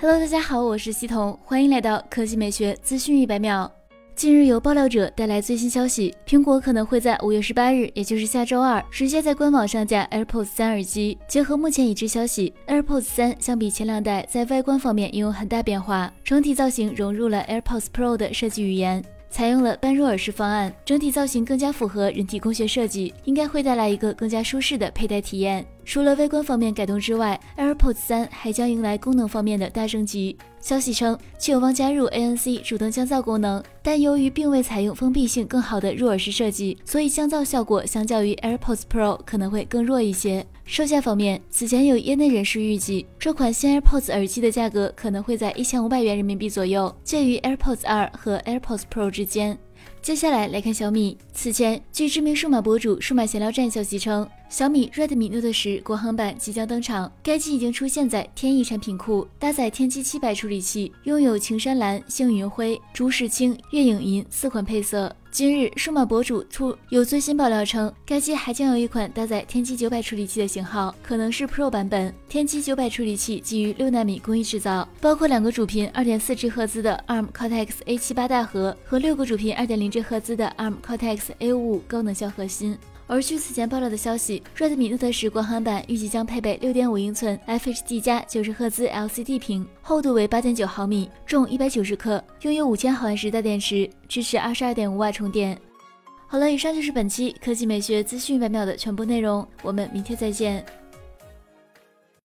Hello，大家好，我是西彤，欢迎来到科技美学资讯一百秒。近日有爆料者带来最新消息，苹果可能会在五月十八日，也就是下周二，直接在官网上架 AirPods 三耳机。结合目前已知消息，AirPods 三相比前两代在外观方面拥有很大变化，整体造型融入了 AirPods Pro 的设计语言。采用了半入耳式方案，整体造型更加符合人体工学设计，应该会带来一个更加舒适的佩戴体验。除了外观方面改动之外，AirPods 三还将迎来功能方面的大升级。消息称，其有望加入 ANC 主动降噪功能，但由于并未采用封闭性更好的入耳式设计，所以降噪效果相较于 AirPods Pro 可能会更弱一些。售价方面，此前有业内人士预计，这款新 AirPods 耳机的价格可能会在一千五百元人民币左右，介于 AirPods 二和 AirPods Pro 之间。接下来来看小米。此前，据知名数码博主数码闲聊站消息称，小米 Redmi Note 十国行版即将登场。该机已经出现在天翼产品库，搭载天玑七百处理器，拥有晴山蓝、星云灰、竹石青、月影银四款配色。今日，数码博主出有最新爆料称，该机还将有一款搭载天玑九百处理器的型号，可能是 Pro 版本。天玑九百处理器基于六纳米工艺制造，包括两个主频二点四 G 赫兹的 ARM Cortex A 七八大核和六个主频二点零 G 赫兹的 ARM Cortex A 五五高能效核心。而据此前爆料的消息，Redmi Note 十国行版预计将配备6.5英寸 FHD 加九十赫兹 LCD 屏，厚度为8.9毫米，重190克，拥有5000毫安时大电池，支持二十二点五瓦充电。好了，以上就是本期科技美学资讯百秒的全部内容，我们明天再见。